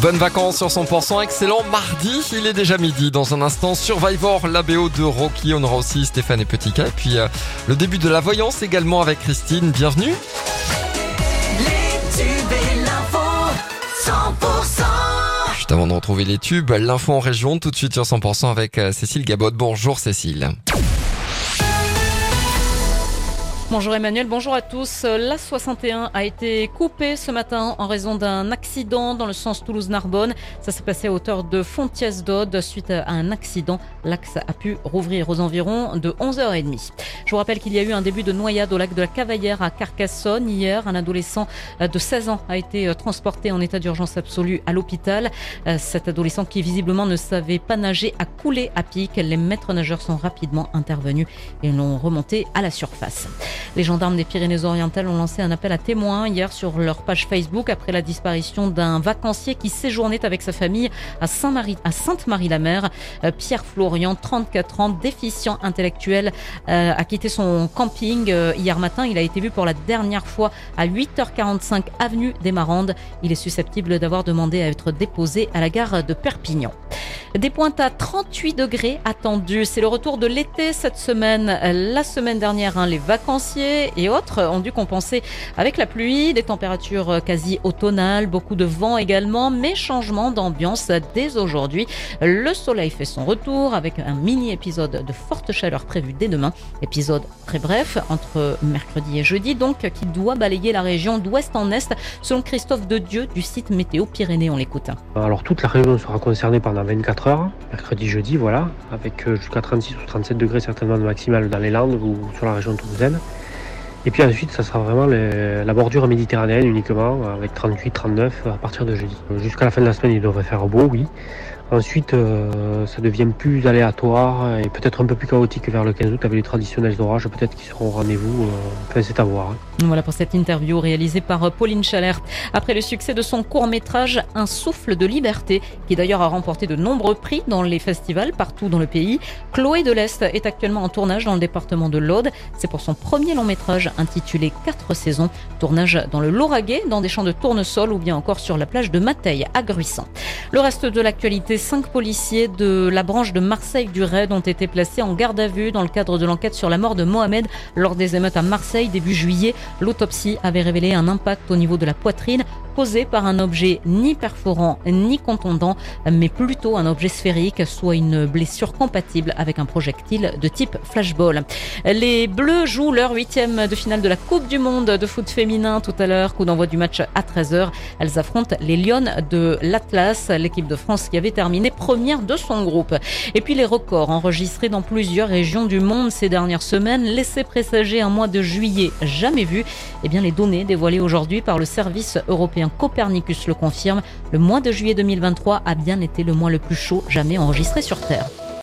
Bonnes vacances sur 100%, excellent mardi, il est déjà midi. Dans un instant, Survivor, la BO de Rocky, on aura aussi Stéphane et Petit K. Et puis euh, le début de la voyance également avec Christine, bienvenue. Les tubes et l'info, 100%. Juste avant de retrouver les tubes, l'info en région, tout de suite sur 100% avec euh, Cécile Gabot. Bonjour Cécile. Bonjour Emmanuel, bonjour à tous. La 61 a été coupée ce matin en raison d'un accident dans le sens Toulouse-Narbonne. Ça s'est passé à hauteur de Fontiès-d'Aude suite à un accident. L'axe a pu rouvrir aux environs de 11h30. Je vous rappelle qu'il y a eu un début de noyade au lac de la Cavaillère à Carcassonne. Hier, un adolescent de 16 ans a été transporté en état d'urgence absolue à l'hôpital. Cet adolescent qui visiblement ne savait pas nager a coulé à pic. Les maîtres nageurs sont rapidement intervenus et l'ont remonté à la surface. Les gendarmes des Pyrénées-Orientales ont lancé un appel à témoins hier sur leur page Facebook après la disparition d'un vacancier qui séjournait avec sa famille à Sainte-Marie-la-Mer. Euh, Pierre Florian, 34 ans, déficient intellectuel, euh, a quitté son camping euh, hier matin. Il a été vu pour la dernière fois à 8h45 avenue des Marandes. Il est susceptible d'avoir demandé à être déposé à la gare de Perpignan. Des pointes à 38 degrés attendus. C'est le retour de l'été cette semaine. La semaine dernière, hein, les et autres ont dû compenser avec la pluie, des températures quasi automnales, beaucoup de vent également, mais changement d'ambiance dès aujourd'hui. Le soleil fait son retour avec un mini épisode de forte chaleur prévu dès demain. Épisode très bref entre mercredi et jeudi, donc qui doit balayer la région d'ouest en est, selon Christophe Dedieu du site Météo Pyrénées. On l'écoute. Alors toute la région sera concernée pendant 24 heures, mercredi, jeudi, voilà, avec euh, jusqu'à 36 ou 37 degrés certainement de maximal dans les Landes ou sur la région toulousaine. Et puis ensuite, ça sera vraiment la bordure méditerranéenne uniquement, avec 38-39 à partir de jeudi. Jusqu'à la fin de la semaine, il devrait faire beau, oui. Ensuite, euh, ça devient plus aléatoire et peut-être un peu plus chaotique vers le 15 août avec les traditionnels orages, peut-être qui seront au rendez-vous. euh, enfin, c'est à voir. hein. Voilà pour cette interview réalisée par Pauline Chalère. Après le succès de son court-métrage Un souffle de liberté, qui d'ailleurs a remporté de nombreux prix dans les festivals partout dans le pays, Chloé de l'Est est actuellement en tournage dans le département de l'Aude. C'est pour son premier long-métrage intitulé Quatre saisons. Tournage dans le Lauragais, dans des champs de tournesol ou bien encore sur la plage de Mateille à Gruissant. Le reste de l'actualité, cinq policiers de la branche de Marseille du RAID ont été placés en garde à vue dans le cadre de l'enquête sur la mort de Mohamed lors des émeutes à Marseille début juillet. L'autopsie avait révélé un impact au niveau de la poitrine causé par un objet ni perforant ni contondant, mais plutôt un objet sphérique, soit une blessure compatible avec un projectile de type flashball. Les Bleus jouent leur huitième de finale de la Coupe du Monde de foot féminin tout à l'heure, coup d'envoi du match à 13h. Elles affrontent les Lyonnes de l'Atlas, l'équipe de France qui avait terminé première de son groupe. Et puis les records enregistrés dans plusieurs régions du monde ces dernières semaines laissaient présager un mois de juillet jamais vu. Eh bien, les données dévoilées aujourd'hui par le service européen Copernicus le confirment. Le mois de juillet 2023 a bien été le mois le plus chaud jamais enregistré sur Terre.